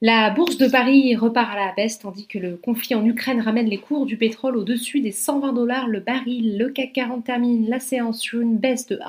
La bourse de Paris repart à la baisse tandis que le conflit en Ukraine ramène les cours du pétrole au-dessus des 120 dollars le baril. Le CAC 40 termine la séance sur une baisse de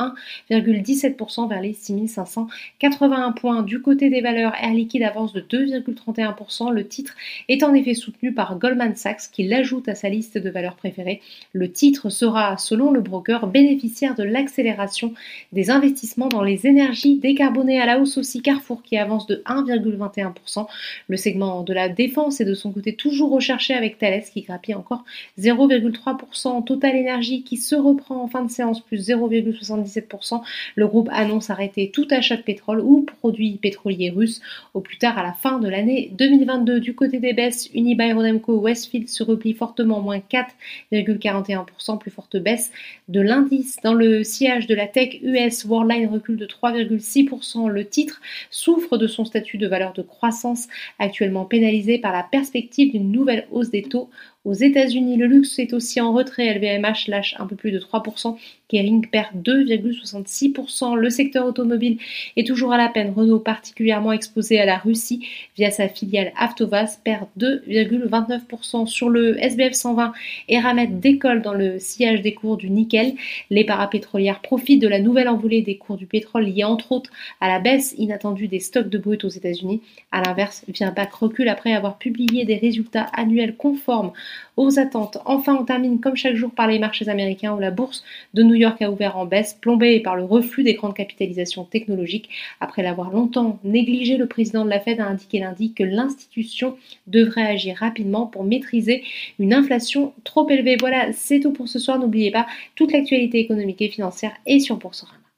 1,17% vers les 6581 points. Du côté des valeurs, Air Liquide avance de 2,31%. Le titre est en effet soutenu par Goldman Sachs qui l'ajoute à sa liste de valeurs préférées. Le titre sera, selon le broker, bénéficiaire de l'accélération des investissements dans les énergies décarbonées à la hausse aussi Carrefour qui avance de 1,21%. Le segment de la défense est de son côté toujours recherché avec Thales qui grappille encore 0,3%. Total Energy qui se reprend en fin de séance plus 0,77%. Le groupe annonce arrêter tout achat de pétrole ou produits pétroliers russes au plus tard à la fin de l'année 2022. Du côté des baisses, Unibail Rodamco Westfield se replie fortement, moins 4,41%, plus forte baisse de l'indice. Dans le sillage de la tech US, Worldline recule de 3,6%. Le titre souffre de son statut de valeur de croissance actuellement pénalisé par la perspective d'une nouvelle hausse des taux aux États-Unis, le luxe est aussi en retrait. LVMH lâche un peu plus de 3%. Kering perd 2,66%. Le secteur automobile est toujours à la peine. Renault, particulièrement exposé à la Russie via sa filiale Avtovaz, perd 2,29%. Sur le SBF 120, Eramet décolle dans le sillage des cours du nickel. Les parapétrolières profitent de la nouvelle envolée des cours du pétrole liée entre autres à la baisse inattendue des stocks de brut aux États-Unis. À l'inverse, Virbac recule après avoir publié des résultats annuels conformes aux attentes. Enfin, on termine comme chaque jour par les marchés américains où la bourse de New York a ouvert en baisse, plombée par le reflux des grandes capitalisations technologiques. Après l'avoir longtemps négligé, le président de la Fed a indiqué lundi que l'institution devrait agir rapidement pour maîtriser une inflation trop élevée. Voilà, c'est tout pour ce soir. N'oubliez pas, toute l'actualité économique et financière est sur Boursorama.